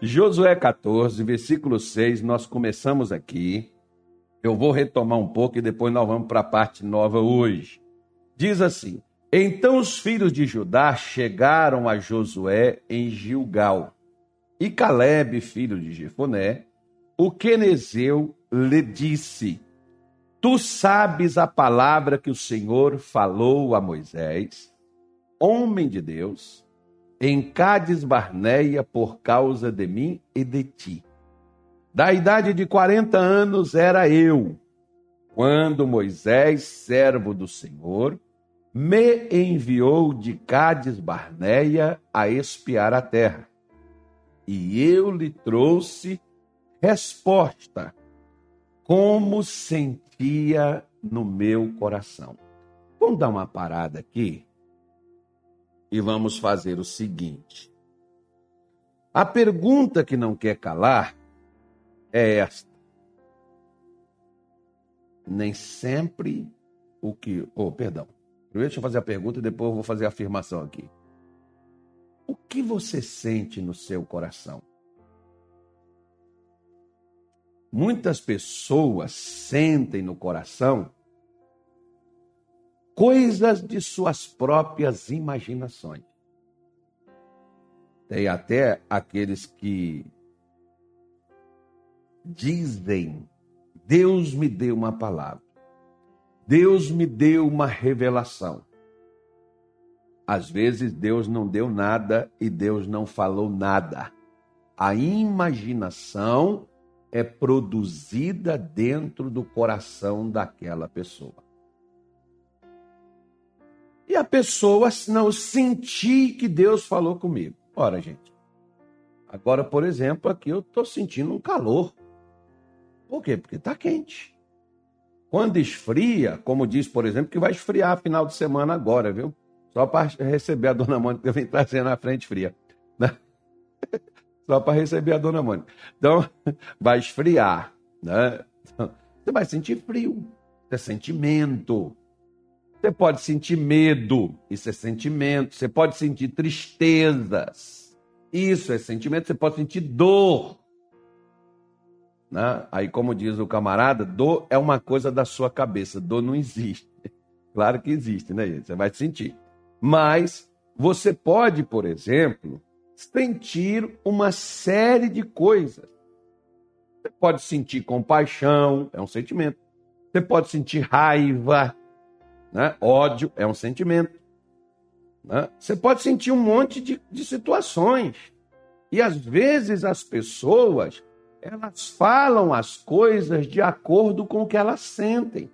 Josué 14, versículo 6, nós começamos aqui. Eu vou retomar um pouco e depois nós vamos para a parte nova hoje. Diz assim: Então os filhos de Judá chegaram a Josué em Gilgal. E Caleb, filho de Jefoné, o quenezeu, lhe disse: Tu sabes a palavra que o Senhor falou a Moisés, homem de Deus, em Cádiz Barneia por causa de mim e de ti. Da idade de 40 anos era eu, quando Moisés, servo do Senhor, me enviou de Cádiz Barneia a espiar a terra. E eu lhe trouxe resposta, como sentia no meu coração. Vamos dar uma parada aqui e vamos fazer o seguinte. A pergunta que não quer calar é esta. Nem sempre o que. Oh, perdão. Primeiro deixa eu fazer a pergunta e depois eu vou fazer a afirmação aqui. O que você sente no seu coração? Muitas pessoas sentem no coração coisas de suas próprias imaginações. Tem até aqueles que dizem: Deus me deu uma palavra, Deus me deu uma revelação. Às vezes Deus não deu nada e Deus não falou nada. A imaginação é produzida dentro do coração daquela pessoa e a pessoa não sentir que Deus falou comigo. Ora, gente, agora, por exemplo, aqui eu estou sentindo um calor. Por quê? Porque está quente. Quando esfria, como diz, por exemplo, que vai esfriar final de semana agora, viu? Só para receber a dona Mônica vem trazendo na frente fria. Né? Só para receber a dona Mônica. Então, vai esfriar. Né? Você vai sentir frio. É sentimento. Você pode sentir medo, isso é sentimento. Você pode sentir tristezas, isso é sentimento. Você pode sentir dor. Né? Aí, como diz o camarada, dor é uma coisa da sua cabeça, dor não existe. Claro que existe, né? Você vai sentir. Mas você pode, por exemplo, sentir uma série de coisas. Você pode sentir compaixão, é um sentimento. Você pode sentir raiva, né? Ódio é um sentimento. Né? Você pode sentir um monte de, de situações. E às vezes as pessoas elas falam as coisas de acordo com o que elas sentem.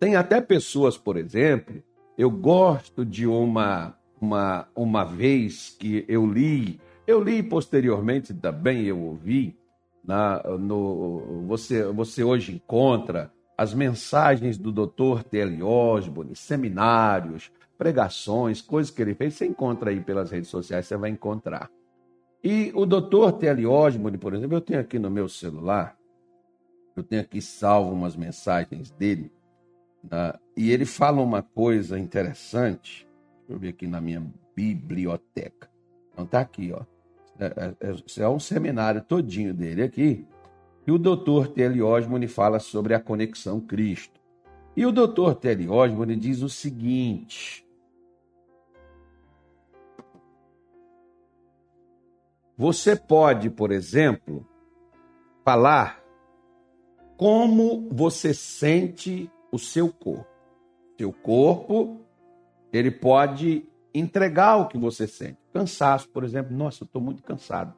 Tem até pessoas, por exemplo, eu gosto de uma uma uma vez que eu li, eu li posteriormente também eu ouvi na no você você hoje encontra as mensagens do Dr. T.L. Osborne, seminários, pregações, coisas que ele fez, você encontra aí pelas redes sociais, você vai encontrar. E o Dr. T.L. Osborne, por exemplo, eu tenho aqui no meu celular, eu tenho aqui salvo umas mensagens dele, né? e ele fala uma coisa interessante, deixa eu ver aqui na minha biblioteca. Então tá aqui, ó. É, é, é, é um seminário todinho dele aqui, e o Dr. Telly Osmond fala sobre a conexão Cristo. E o Dr. Telly Osmond diz o seguinte: Você pode, por exemplo, falar como você sente o seu corpo. Seu corpo, ele pode entregar o que você sente. Cansaço, por exemplo. Nossa, eu estou muito cansado.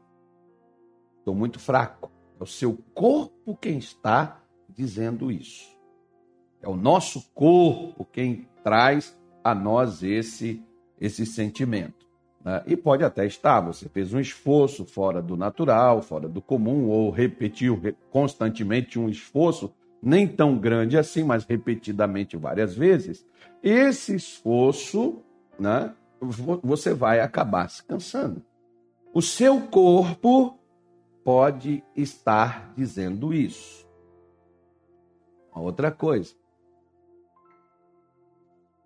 Estou muito fraco. É o seu corpo quem está dizendo isso. É o nosso corpo quem traz a nós esse, esse sentimento. Né? E pode até estar, você fez um esforço fora do natural, fora do comum, ou repetiu constantemente um esforço, nem tão grande assim, mas repetidamente várias vezes. Esse esforço, né, você vai acabar se cansando. O seu corpo pode estar dizendo isso. outra coisa.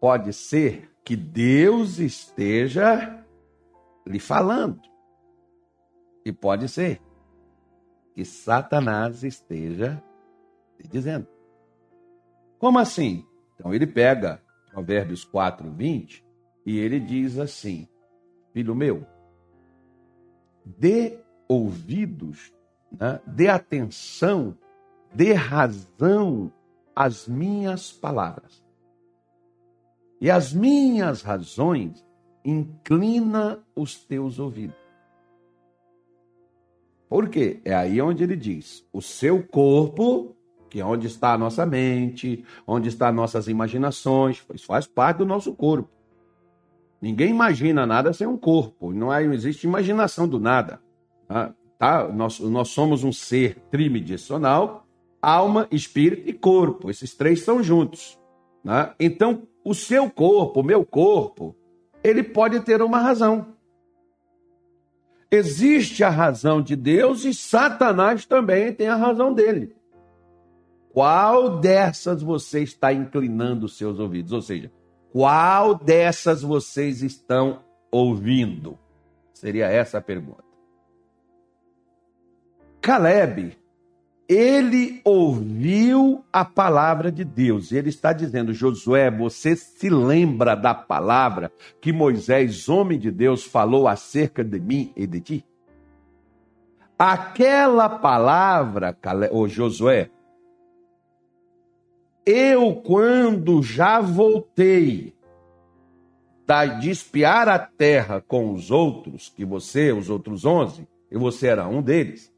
Pode ser que Deus esteja lhe falando. E pode ser que Satanás esteja dizendo. Como assim? Então ele pega Provérbios 4, 20 e ele diz assim: Filho meu, dê ouvidos, né? dê atenção, dê razão às minhas palavras. E as minhas razões inclina os teus ouvidos. Por quê? É aí onde ele diz: o seu corpo, que é onde está a nossa mente, onde estão nossas imaginações, isso faz parte do nosso corpo. Ninguém imagina nada sem um corpo, é, não existe imaginação do nada. Tá? tá? Nós, nós somos um ser tridimensional, alma, espírito e corpo. Esses três são juntos. Né? Então, o seu corpo, o meu corpo, ele pode ter uma razão. Existe a razão de Deus e Satanás também tem a razão dele. Qual dessas você está inclinando os seus ouvidos? Ou seja, qual dessas vocês estão ouvindo? Seria essa a pergunta. Caleb ele ouviu a palavra de Deus. Ele está dizendo: Josué, você se lembra da palavra que Moisés, homem de Deus, falou acerca de mim e de ti? Aquela palavra, ô Josué, eu, quando já voltei de espiar a terra com os outros, que você, os outros onze, e você era um deles,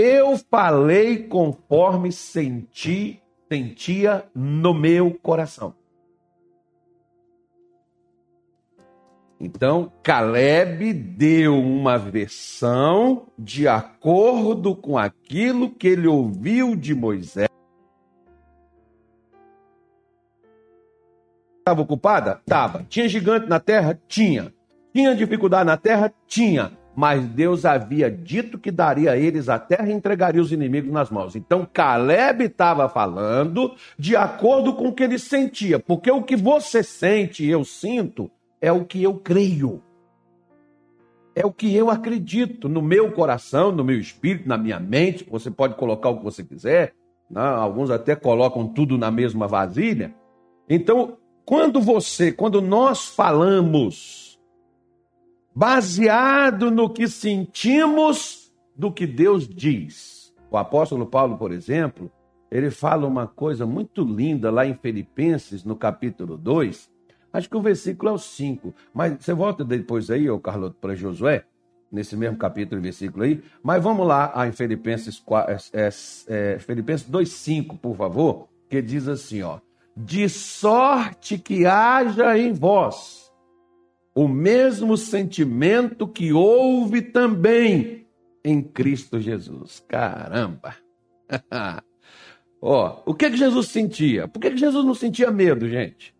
eu falei conforme senti, sentia no meu coração. Então, Caleb deu uma versão de acordo com aquilo que ele ouviu de Moisés. Estava ocupada? Estava. Tinha gigante na terra? Tinha. Tinha dificuldade na terra? Tinha mas Deus havia dito que daria a eles a terra e entregaria os inimigos nas mãos. Então Caleb estava falando de acordo com o que ele sentia, porque o que você sente e eu sinto é o que eu creio. É o que eu acredito no meu coração, no meu espírito, na minha mente. Você pode colocar o que você quiser, né? alguns até colocam tudo na mesma vasilha. Então, quando você, quando nós falamos baseado no que sentimos do que Deus diz. O apóstolo Paulo, por exemplo, ele fala uma coisa muito linda lá em Filipenses, no capítulo 2. Acho que o versículo é o 5. Mas você volta depois aí, ô Carlos, para Josué, nesse mesmo capítulo e versículo aí. Mas vamos lá em Filipenses, é, é, é, Filipenses 2,5, por favor, que diz assim: ó. De sorte que haja em vós o mesmo sentimento que houve também em Cristo Jesus. Caramba! Ó, o que que Jesus sentia? Por que, que Jesus não sentia medo, gente?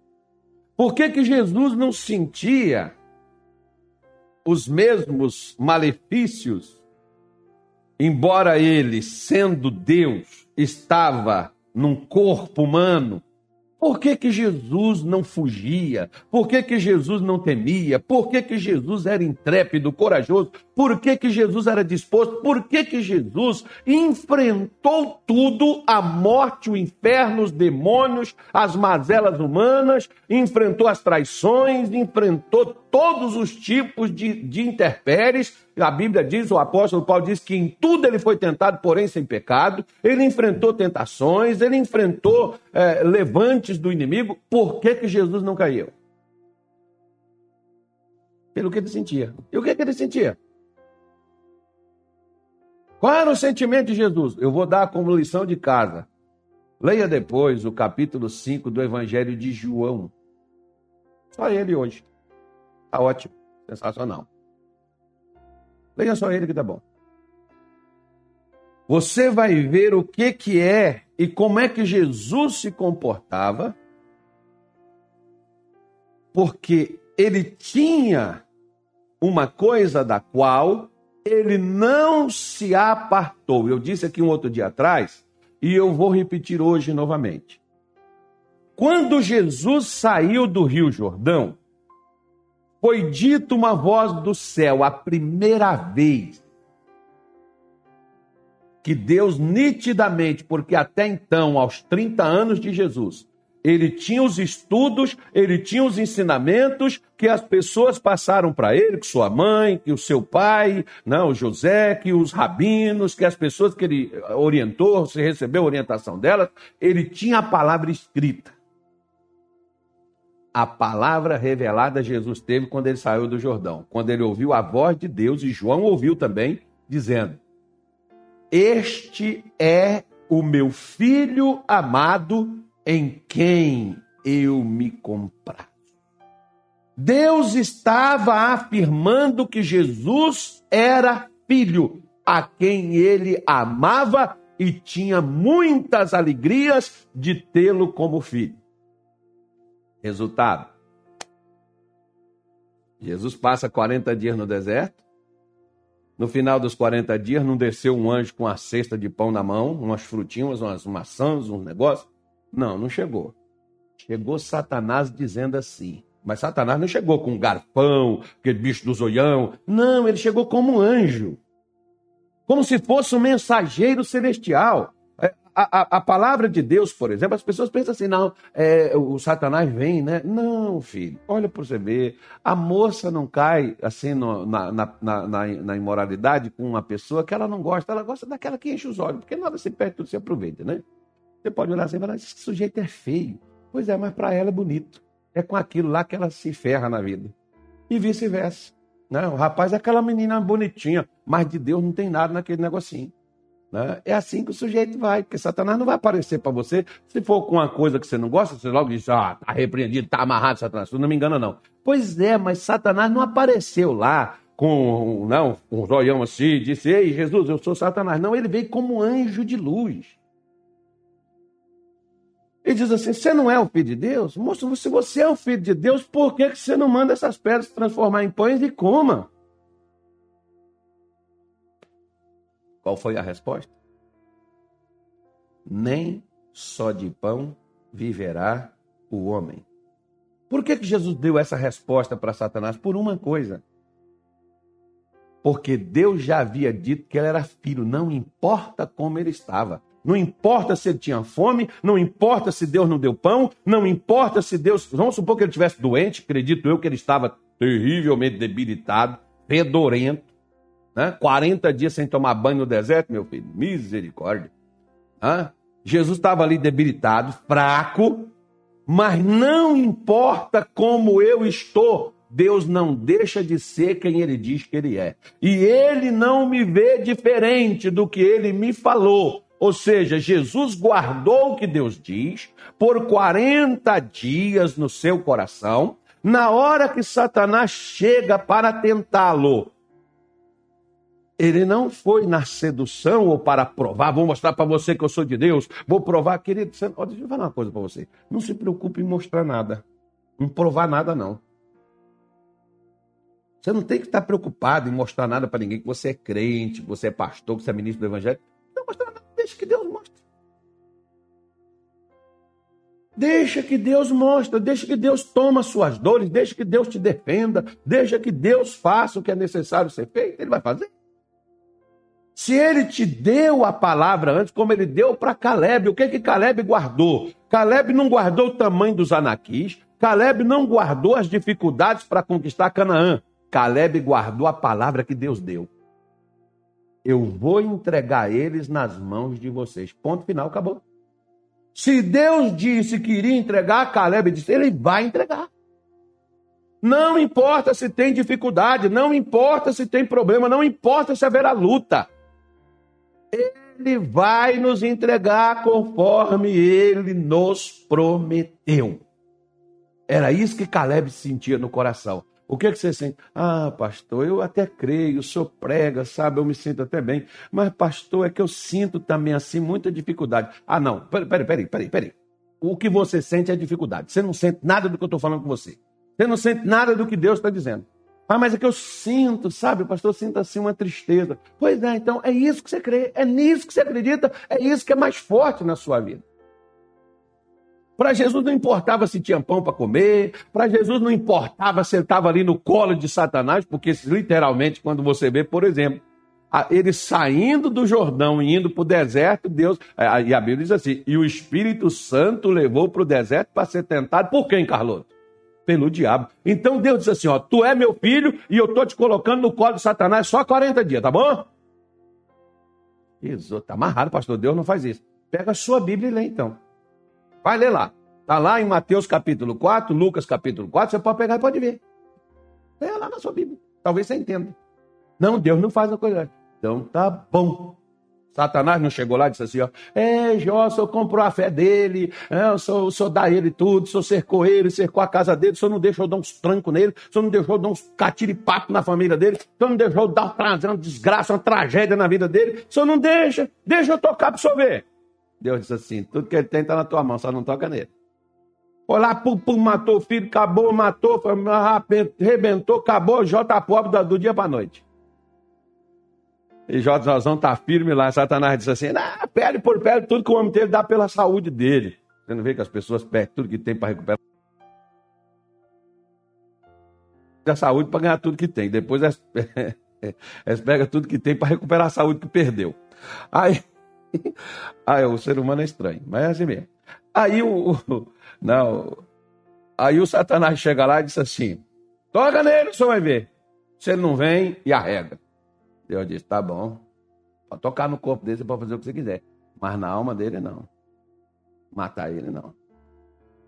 Por que, que Jesus não sentia os mesmos malefícios, embora ele, sendo Deus, estava num corpo humano, por que, que Jesus não fugia? Por que, que Jesus não temia? Por que, que Jesus era intrépido, corajoso? Por que, que Jesus era disposto? Por que, que Jesus enfrentou tudo, a morte, o inferno, os demônios, as mazelas humanas, enfrentou as traições, enfrentou todos os tipos de, de. A Bíblia diz, o apóstolo Paulo diz que em tudo ele foi tentado, porém sem pecado. Ele enfrentou tentações, ele enfrentou é, levantes do inimigo. Por que, que Jesus não caiu? Pelo que ele sentia. E o que, que ele sentia? Qual era o sentimento de Jesus? Eu vou dar como lição de casa. Leia depois o capítulo 5 do Evangelho de João. Só ele hoje. Tá ótimo, sensacional. Leia só ele que tá bom. Você vai ver o que que é e como é que Jesus se comportava, porque ele tinha uma coisa da qual ele não se apartou. Eu disse aqui um outro dia atrás e eu vou repetir hoje novamente. Quando Jesus saiu do Rio Jordão, foi dito uma voz do céu a primeira vez. que Deus nitidamente, porque até então, aos 30 anos de Jesus, ele tinha os estudos, ele tinha os ensinamentos que as pessoas passaram para ele, que sua mãe, que o seu pai, não, o José, que os rabinos, que as pessoas que ele orientou, se recebeu a orientação delas, ele tinha a palavra escrita. A palavra revelada Jesus teve quando ele saiu do Jordão, quando ele ouviu a voz de Deus, e João ouviu também, dizendo: Este é o meu filho amado em quem eu me comprazo. Deus estava afirmando que Jesus era filho, a quem ele amava e tinha muitas alegrias de tê-lo como filho. Resultado: Jesus passa 40 dias no deserto. No final dos 40 dias, não desceu um anjo com a cesta de pão na mão, umas frutinhas, umas maçãs, um negócio. Não, não chegou. Chegou Satanás dizendo assim. Mas Satanás não chegou com um garfão, aquele bicho do zoião. Não, ele chegou como um anjo. Como se fosse um mensageiro celestial. É, a, a, a palavra de Deus, por exemplo, as pessoas pensam assim, não, é, o Satanás vem, né? Não, filho, olha para você ver. A moça não cai assim no, na, na, na, na, imoralidade com uma pessoa que ela não gosta, ela gosta daquela que enche os olhos, porque nada se perde, tudo se aproveita, né? Você pode olhar assim e falar, esse sujeito é feio. Pois é, mas para ela é bonito. É com aquilo lá que ela se ferra na vida. E vice-versa. Né? O rapaz é aquela menina bonitinha, mas de Deus não tem nada naquele negocinho. Né? É assim que o sujeito vai, porque Satanás não vai aparecer para você. Se for com uma coisa que você não gosta, você logo diz, ah, tá repreendido, tá amarrado, Satanás. Tu não me engana, não. Pois é, mas Satanás não apareceu lá com não, um zoião assim, disse, ei, Jesus, eu sou Satanás. Não, ele veio como anjo de luz. Ele diz assim: você não é o filho de Deus? Moço, se você é o filho de Deus, por que você não manda essas pedras se transformar em pães e coma? Qual foi a resposta? Nem só de pão viverá o homem. Por que, que Jesus deu essa resposta para Satanás? Por uma coisa. Porque Deus já havia dito que ele era filho, não importa como ele estava. Não importa se ele tinha fome, não importa se Deus não deu pão, não importa se Deus. Vamos supor que ele estivesse doente, acredito eu que ele estava terrivelmente debilitado, fedorento, né? 40 dias sem tomar banho no deserto, meu filho. Misericórdia. Hã? Jesus estava ali debilitado, fraco, mas não importa como eu estou, Deus não deixa de ser quem ele diz que ele é. E ele não me vê diferente do que ele me falou. Ou seja, Jesus guardou o que Deus diz por 40 dias no seu coração. Na hora que Satanás chega para tentá-lo, ele não foi na sedução ou para provar, vou mostrar para você que eu sou de Deus, vou provar, querido. Você, ó, deixa eu falar uma coisa para você. Não se preocupe em mostrar nada, em provar nada, não. Você não tem que estar preocupado em mostrar nada para ninguém que você é crente, que você é pastor, que você é ministro do evangelho. Deixa que Deus mostre. Deixa que Deus mostre, deixa que Deus toma suas dores, deixa que Deus te defenda, deixa que Deus faça o que é necessário ser feito, ele vai fazer. Se ele te deu a palavra antes, como ele deu para Caleb, o que que Caleb guardou? Caleb não guardou o tamanho dos anaquis, Caleb não guardou as dificuldades para conquistar Canaã. Caleb guardou a palavra que Deus deu eu vou entregar eles nas mãos de vocês. Ponto final, acabou. Se Deus disse que iria entregar, Caleb disse, ele vai entregar. Não importa se tem dificuldade, não importa se tem problema, não importa se haverá luta. Ele vai nos entregar conforme ele nos prometeu. Era isso que Caleb sentia no coração. O que, é que você sente? Ah, pastor, eu até creio, senhor prega, sabe, eu me sinto até bem. Mas, pastor, é que eu sinto também assim muita dificuldade. Ah, não, peraí, peraí, peraí. peraí. O que você sente é dificuldade. Você não sente nada do que eu estou falando com você. Você não sente nada do que Deus está dizendo. Ah, mas é que eu sinto, sabe, pastor, eu sinto assim uma tristeza. Pois é, então é isso que você crê, é nisso que você acredita, é isso que é mais forte na sua vida. Para Jesus não importava se tinha pão para comer, para Jesus não importava se estava ali no colo de Satanás, porque literalmente, quando você vê, por exemplo, ele saindo do Jordão e indo para o deserto, Deus. E a Bíblia diz assim: e o Espírito Santo levou para o deserto para ser tentado por quem, Carloto? Pelo diabo. Então Deus disse assim: ó, tu é meu filho e eu estou te colocando no colo de Satanás só 40 dias, tá bom? Isso, tá amarrado, pastor. Deus não faz isso. Pega a sua Bíblia e lê então. Vai ler lá. Está lá em Mateus capítulo 4, Lucas capítulo 4, você pode pegar e pode ver. Leia lá na sua Bíblia. Talvez você entenda. Não, Deus não faz a coisa. Então tá bom. Satanás não chegou lá e disse assim: ó, é, Jó, o senhor comprou a fé dele, é, o, senhor, o senhor dá ele tudo, o senhor cercou ele, cercou a casa dele, o senhor não deixou dar uns trancos nele, o senhor não deixou dar uns catiripatos na família dele, o senhor não deixou dar uma desgraça, uma tragédia na vida dele, o senhor não deixa, deixa eu tocar para o senhor ver. Deus disse assim: tudo que ele tem está na tua mão, só não toca nele. Foi lá, pum, pum, matou o filho, acabou, matou, arrebentou, acabou, Jó tá pobre do dia para noite. E Jó Zozão tá firme lá. Satanás diz assim: ah, pele por pele, tudo que o homem tem, ele dá pela saúde dele. Você não vê que as pessoas perdem tudo que tem para recuperar a saúde para ganhar tudo que tem. Depois elas, elas pegam tudo que tem para recuperar a saúde que perdeu. Aí, aí o ser humano é estranho, mas é assim mesmo. Aí o, não, aí o Satanás chega lá e diz assim: toca nele, o senhor vai ver. Se ele não vem, e arrega. Deus disse: tá bom. Pode tocar no corpo dele, você pode fazer o que você quiser. Mas na alma dele, não. Matar ele, não.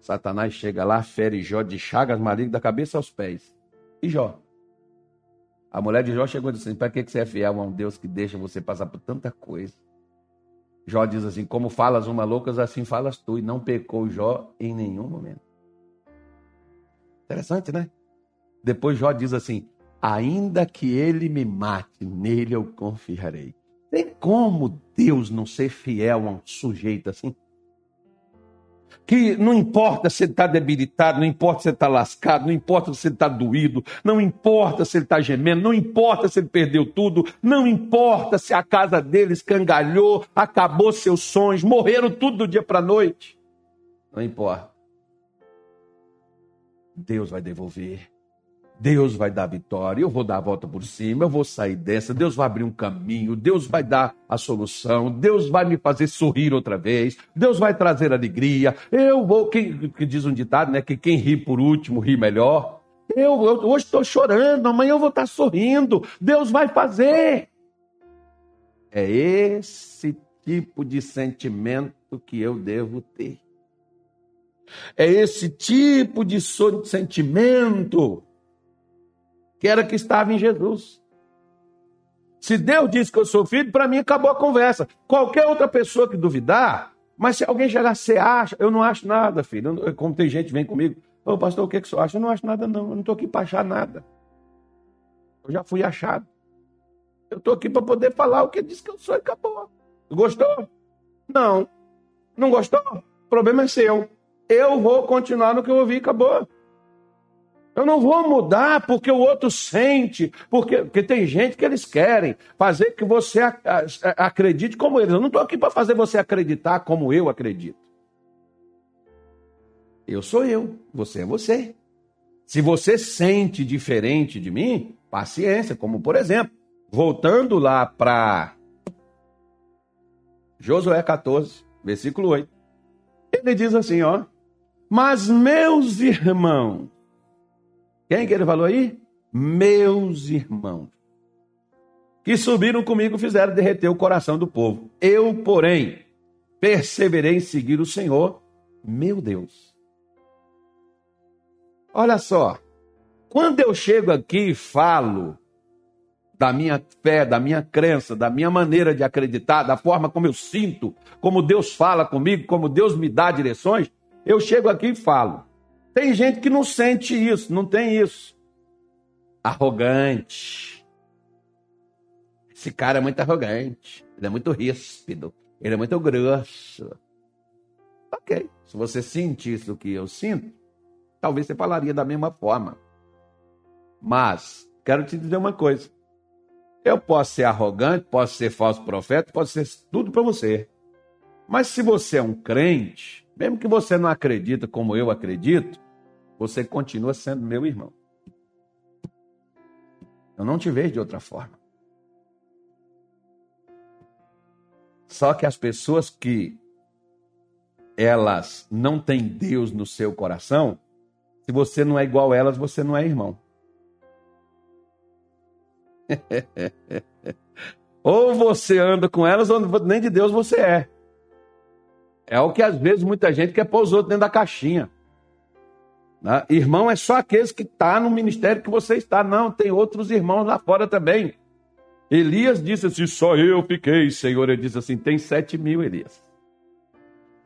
Satanás chega lá, fere Jó de chagas malignas da cabeça aos pés. E Jó? A mulher de Jó chegou e disse assim: para que você é fiel a um Deus que deixa você passar por tanta coisa? Jó diz assim: como falas uma loucas, assim falas tu. E não pecou Jó em nenhum momento. Interessante, né? Depois Jó diz assim: ainda que ele me mate, nele eu confiarei. Tem como Deus não ser fiel a um sujeito assim? Que não importa se ele está debilitado, não importa se ele está lascado, não importa se ele está doído, não importa se ele está gemendo, não importa se ele perdeu tudo, não importa se a casa dele escangalhou, acabou seus sonhos, morreram tudo do dia para a noite. Não importa. Deus vai devolver. Deus vai dar vitória, eu vou dar a volta por cima, eu vou sair dessa, Deus vai abrir um caminho, Deus vai dar a solução, Deus vai me fazer sorrir outra vez, Deus vai trazer alegria. Eu vou, quem, que diz um ditado, né, que quem ri por último ri melhor. Eu, eu hoje estou chorando, amanhã eu vou estar sorrindo. Deus vai fazer. É esse tipo de sentimento que eu devo ter. É esse tipo de sentimento que era que estava em Jesus. Se Deus disse que eu sou filho, para mim acabou a conversa. Qualquer outra pessoa que duvidar, mas se alguém chegar, você acha? Eu não acho nada, filho. como tem gente que vem comigo, ô pastor, o que, que você acha? Eu não acho nada, não. Eu não estou aqui para achar nada. Eu já fui achado. Eu estou aqui para poder falar o que disse que eu sou e acabou. Gostou? Não. Não gostou? O problema é seu. Eu vou continuar no que eu ouvi e acabou. Eu não vou mudar porque o outro sente, porque, porque tem gente que eles querem fazer que você acredite como eles. Eu não estou aqui para fazer você acreditar como eu acredito. Eu sou eu, você é você. Se você sente diferente de mim, paciência, como por exemplo, voltando lá para Josué 14, versículo 8. Ele diz assim, ó: "Mas meus irmãos, quem que ele falou aí? Meus irmãos. Que subiram comigo fizeram derreter o coração do povo. Eu, porém, perseverei em seguir o Senhor, meu Deus. Olha só, quando eu chego aqui e falo da minha fé, da minha crença, da minha maneira de acreditar, da forma como eu sinto, como Deus fala comigo, como Deus me dá direções, eu chego aqui e falo. Tem gente que não sente isso, não tem isso. Arrogante. Esse cara é muito arrogante. Ele é muito ríspido. Ele é muito grosso. Ok. Se você sentisse o que eu sinto, talvez você falaria da mesma forma. Mas, quero te dizer uma coisa. Eu posso ser arrogante, posso ser falso profeta, posso ser tudo para você. Mas se você é um crente, mesmo que você não acredita como eu acredito, você continua sendo meu irmão. Eu não te vejo de outra forma. Só que as pessoas que elas não têm Deus no seu coração, se você não é igual a elas, você não é irmão. ou você anda com elas, ou nem de Deus você é. É o que às vezes muita gente quer pôr os outros dentro da caixinha. Né? Irmão é só aqueles que estão tá no ministério que você está. Não, tem outros irmãos lá fora também. Elias disse assim: só eu fiquei, Senhor. Ele disse assim: tem sete mil, Elias.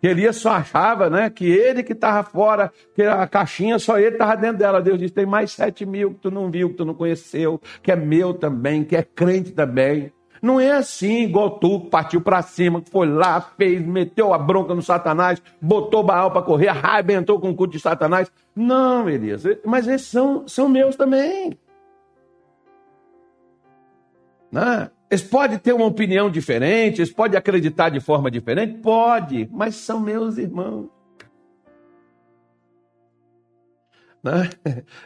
Elias só achava né, que ele que estava fora, que a caixinha, só ele estava dentro dela. Deus disse: tem mais sete mil que tu não viu, que tu não conheceu, que é meu também, que é crente também. Não é assim, igual tu, partiu para cima, foi lá, fez, meteu a bronca no Satanás, botou Baal para correr, arrebentou com o culto de Satanás. Não, Elias, mas esses são, são meus também. Né? Eles podem ter uma opinião diferente, eles podem acreditar de forma diferente? Pode, mas são meus irmãos. Né?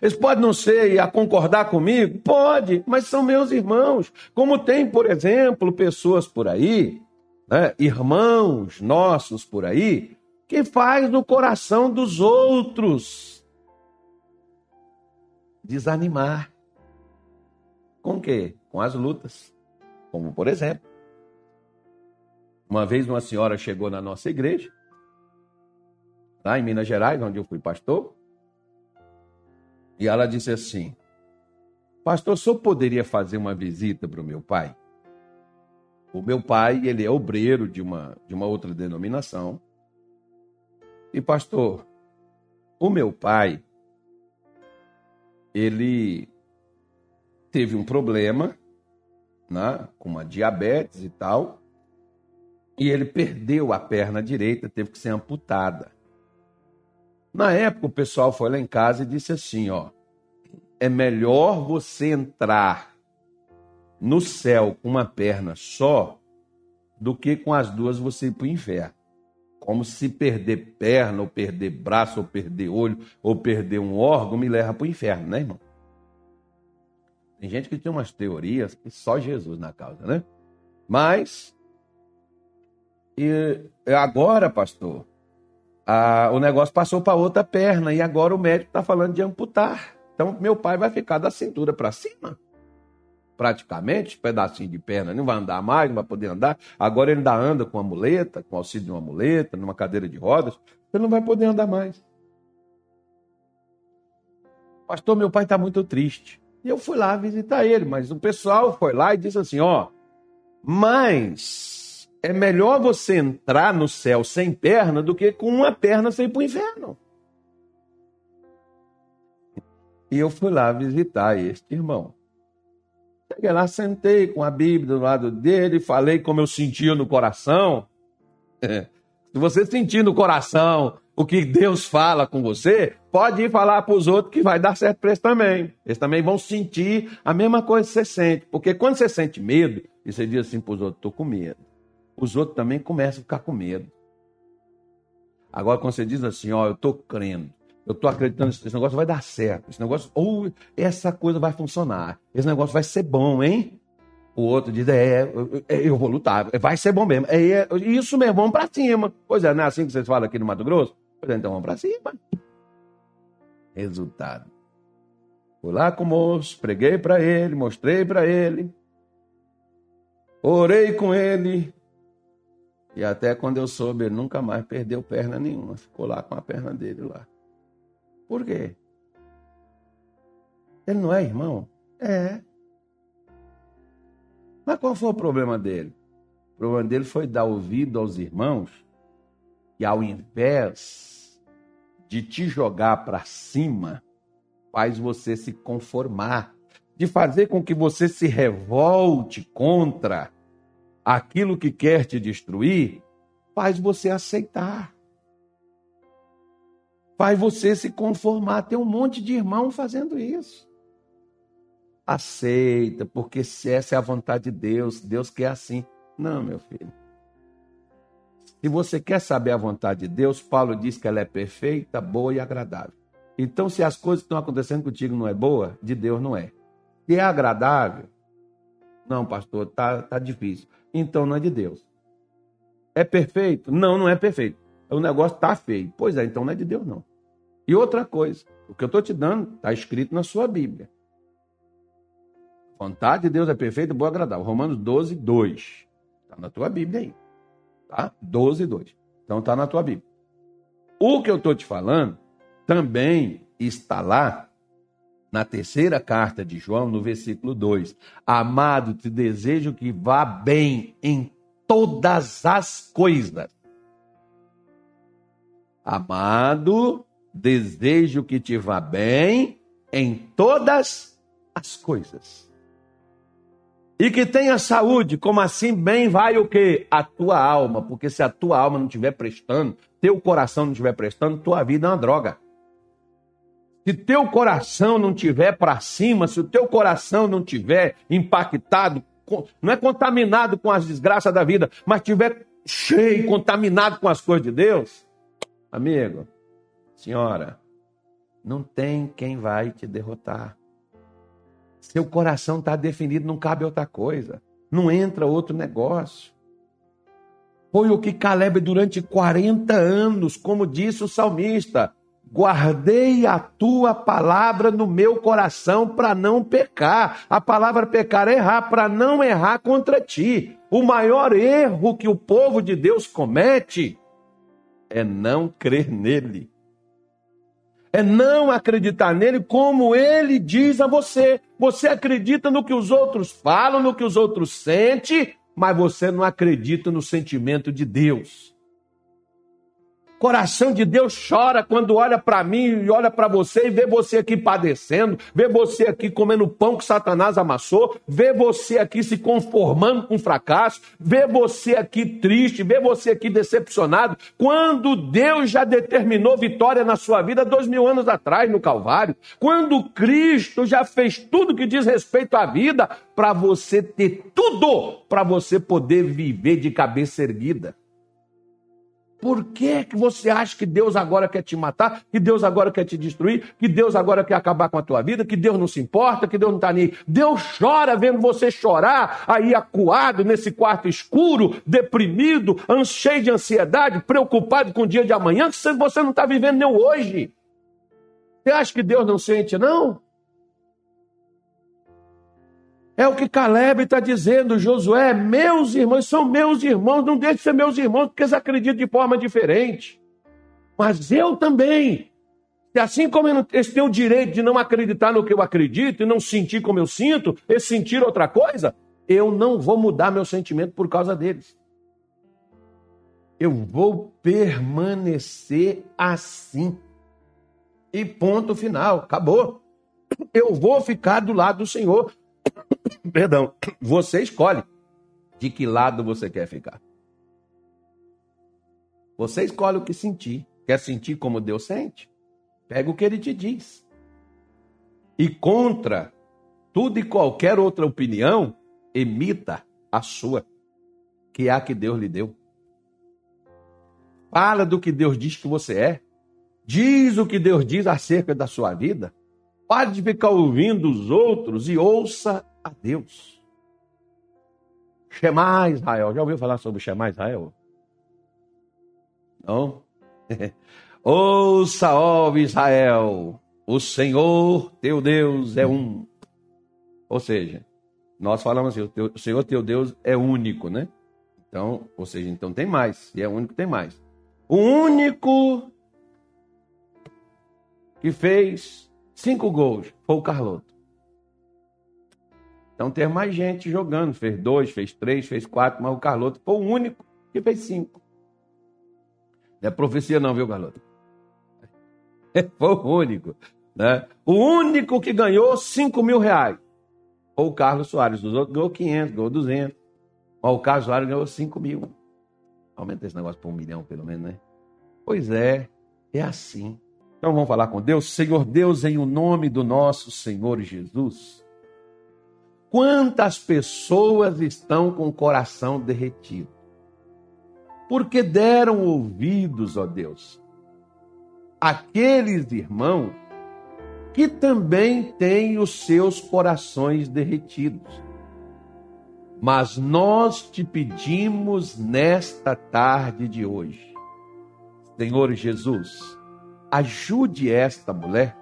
Eles podem não ser e a concordar comigo? Pode, mas são meus irmãos. Como tem, por exemplo, pessoas por aí, né? irmãos nossos por aí, que faz no coração dos outros desanimar. Com o quê? Com as lutas. Como, por exemplo, uma vez uma senhora chegou na nossa igreja, lá em Minas Gerais, onde eu fui pastor, e ela disse assim: Pastor, senhor poderia fazer uma visita para o meu pai? O meu pai, ele é obreiro de uma, de uma outra denominação. E, pastor, o meu pai, ele teve um problema, né, com uma diabetes e tal, e ele perdeu a perna direita, teve que ser amputada. Na época, o pessoal foi lá em casa e disse assim: ó, é melhor você entrar no céu com uma perna só do que com as duas você ir para o inferno. Como se perder perna, ou perder braço, ou perder olho, ou perder um órgão me leva para o inferno, né, irmão? Tem gente que tem umas teorias que só Jesus na causa, né? Mas, e agora, pastor, a, o negócio passou para outra perna e agora o médico está falando de amputar. Então, meu pai vai ficar da cintura para cima. Praticamente, pedacinho de perna, não vai andar mais, não vai poder andar. Agora ele ainda anda com uma muleta, com auxílio de uma muleta, numa cadeira de rodas. Ele não vai poder andar mais. Pastor, meu pai está muito triste. E eu fui lá visitar ele, mas o pessoal foi lá e disse assim: ó, mas é melhor você entrar no céu sem perna do que com uma perna sem ir para o inferno. E eu fui lá visitar este irmão. Cheguei lá, sentei com a Bíblia do lado dele, falei como eu sentia no coração. Se você sentir no coração o que Deus fala com você, pode ir falar para os outros que vai dar certo para eles também. Eles também vão sentir a mesma coisa que você sente. Porque quando você sente medo, e você diz assim para os outros, estou com medo os outros também começam a ficar com medo. Agora, quando você diz assim, ó, eu estou crendo, eu estou acreditando que esse negócio vai dar certo, esse negócio, ou essa coisa vai funcionar, esse negócio vai ser bom, hein? O outro diz, é, é eu vou lutar, vai ser bom mesmo. É, é isso mesmo, vamos para cima. Pois é, não é assim que vocês falam aqui no Mato Grosso? Pois é, então vamos para cima. Resultado. Fui lá com o moço, preguei para ele, mostrei para ele, orei com ele, e até quando eu soube, ele nunca mais perdeu perna nenhuma. Ficou lá com a perna dele lá. Por quê? Ele não é irmão? É. Mas qual foi o problema dele? O problema dele foi dar ouvido aos irmãos e ao invés de te jogar para cima, faz você se conformar, de fazer com que você se revolte contra aquilo que quer te destruir, faz você aceitar. Faz você se conformar. Tem um monte de irmão fazendo isso. Aceita, porque se essa é a vontade de Deus, Deus quer assim. Não, meu filho. Se você quer saber a vontade de Deus, Paulo diz que ela é perfeita, boa e agradável. Então, se as coisas que estão acontecendo contigo não é boa, de Deus não é. Se é agradável, não, pastor, tá, tá difícil então não é de Deus. É perfeito? Não, não é perfeito. O negócio está feio. Pois é, então não é de Deus, não. E outra coisa, o que eu estou te dando está escrito na sua Bíblia. A vontade de Deus é perfeita, boa agradável. Romanos 12, 2. Está na tua Bíblia aí. Tá? 12, 2. Então está na tua Bíblia. O que eu estou te falando também está lá na terceira carta de João, no versículo 2. Amado, te desejo que vá bem em todas as coisas. Amado, desejo que te vá bem em todas as coisas. E que tenha saúde, como assim bem vai o quê? A tua alma, porque se a tua alma não estiver prestando, teu coração não estiver prestando, tua vida é uma droga. Se teu coração não tiver para cima, se o teu coração não tiver impactado, não é contaminado com as desgraças da vida, mas tiver cheio, contaminado com as coisas de Deus, amigo, senhora, não tem quem vai te derrotar. Seu coração está definido, não cabe outra coisa. Não entra outro negócio. Foi o que Caleb durante 40 anos, como disse o salmista, Guardei a tua palavra no meu coração para não pecar. A palavra pecar é errar, para não errar contra ti. O maior erro que o povo de Deus comete é não crer nele. É não acreditar nele como ele diz a você. Você acredita no que os outros falam, no que os outros sentem, mas você não acredita no sentimento de Deus. Coração de Deus chora quando olha para mim e olha para você e vê você aqui padecendo, vê você aqui comendo pão que Satanás amassou, vê você aqui se conformando com fracasso, vê você aqui triste, vê você aqui decepcionado, quando Deus já determinou vitória na sua vida dois mil anos atrás no Calvário, quando Cristo já fez tudo que diz respeito à vida para você ter tudo para você poder viver de cabeça erguida. Por que, que você acha que Deus agora quer te matar, que Deus agora quer te destruir, que Deus agora quer acabar com a tua vida, que Deus não se importa, que Deus não está nem. Deus chora vendo você chorar, aí acuado nesse quarto escuro, deprimido, cheio de ansiedade, preocupado com o dia de amanhã, que você não está vivendo nem hoje. Você acha que Deus não sente, não? É o que Caleb está dizendo, Josué, meus irmãos, são meus irmãos, não deixe de ser meus irmãos, porque eles acreditam de forma diferente. Mas eu também. E assim como eles têm o direito de não acreditar no que eu acredito e não sentir como eu sinto, e sentir outra coisa, eu não vou mudar meu sentimento por causa deles. Eu vou permanecer assim. E ponto final, acabou. Eu vou ficar do lado do Senhor, Perdão, você escolhe de que lado você quer ficar. Você escolhe o que sentir. Quer sentir como Deus sente? Pega o que ele te diz. E contra tudo e qualquer outra opinião, emita a sua, que é a que Deus lhe deu. Fala do que Deus diz que você é. Diz o que Deus diz acerca da sua vida. Pare de ficar ouvindo os outros e ouça a Deus. Shema Israel. Já ouviu falar sobre Shema Israel? Não? Ouça, ó Israel, o Senhor teu Deus é um. Ou seja, nós falamos assim, o, teu, o Senhor teu Deus é único, né? Então, ou seja, então tem mais. Se é único, tem mais. O único que fez cinco gols foi o Carloto. Então tem mais gente jogando. Fez dois, fez três, fez quatro, mas o Carloto foi o único que fez cinco. Não é profecia não, viu, Carloto? Foi o único. Né? O único que ganhou cinco mil reais. Foi o Carlos Soares. Os outros ganhou 500, ganhou 200. Mas o Carlos Soares ganhou cinco mil. Aumenta esse negócio para um milhão, pelo menos, né? Pois é, é assim. Então vamos falar com Deus. Senhor Deus, em o nome do nosso Senhor Jesus. Quantas pessoas estão com o coração derretido? Porque deram ouvidos, ó Deus, aqueles irmãos que também têm os seus corações derretidos. Mas nós te pedimos nesta tarde de hoje, Senhor Jesus, ajude esta mulher.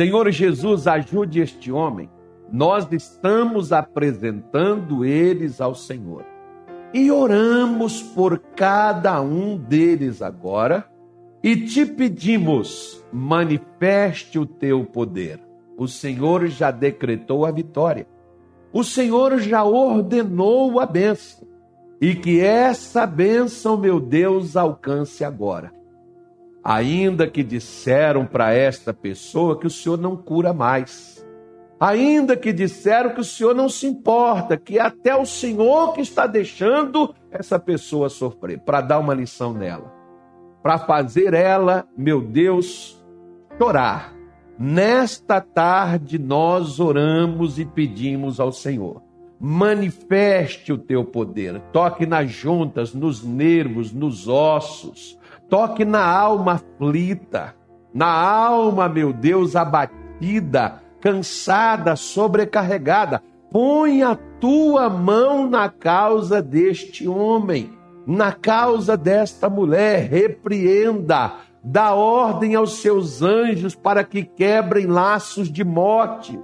Senhor Jesus, ajude este homem. Nós estamos apresentando eles ao Senhor. E oramos por cada um deles agora e te pedimos, manifeste o teu poder. O Senhor já decretou a vitória. O Senhor já ordenou a bênção. E que essa bênção, meu Deus, alcance agora. Ainda que disseram para esta pessoa que o Senhor não cura mais. Ainda que disseram que o Senhor não se importa, que é até o Senhor que está deixando essa pessoa sofrer, para dar uma lição nela para fazer ela, meu Deus, chorar. Nesta tarde nós oramos e pedimos ao Senhor. Manifeste o teu poder, toque nas juntas, nos nervos, nos ossos, toque na alma aflita, na alma, meu Deus, abatida, cansada, sobrecarregada. Põe a tua mão na causa deste homem na causa desta mulher, repreenda, dá ordem aos seus anjos para que quebrem laços de morte,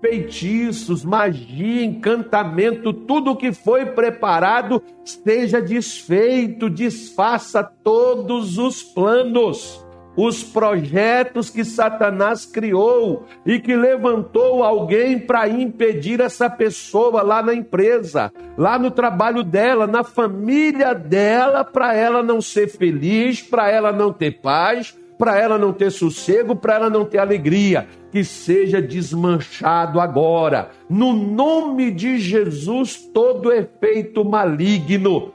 feitiços, magia, encantamento, tudo o que foi preparado seja desfeito, desfaça todos os planos os projetos que Satanás criou e que levantou alguém para impedir essa pessoa lá na empresa, lá no trabalho dela, na família dela, para ela não ser feliz, para ela não ter paz, para ela não ter sossego, para ela não ter alegria. Que seja desmanchado agora, no nome de Jesus, todo efeito maligno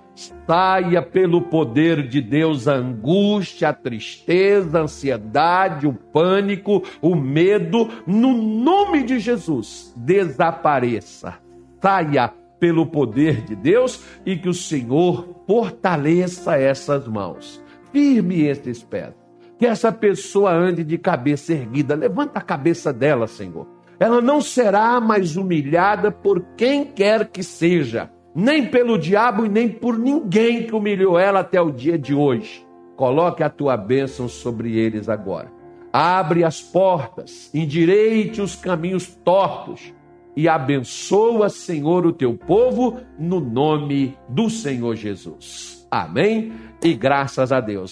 Saia pelo poder de Deus a angústia, a tristeza, a ansiedade, o pânico, o medo, no nome de Jesus, desapareça. Saia pelo poder de Deus e que o Senhor fortaleça essas mãos. Firme esses pés. Que essa pessoa ande de cabeça erguida. Levanta a cabeça dela, Senhor. Ela não será mais humilhada por quem quer que seja nem pelo diabo e nem por ninguém que humilhou ela até o dia de hoje. Coloque a tua bênção sobre eles agora. Abre as portas, endireite os caminhos tortos e abençoa, Senhor, o teu povo no nome do Senhor Jesus. Amém e graças a Deus.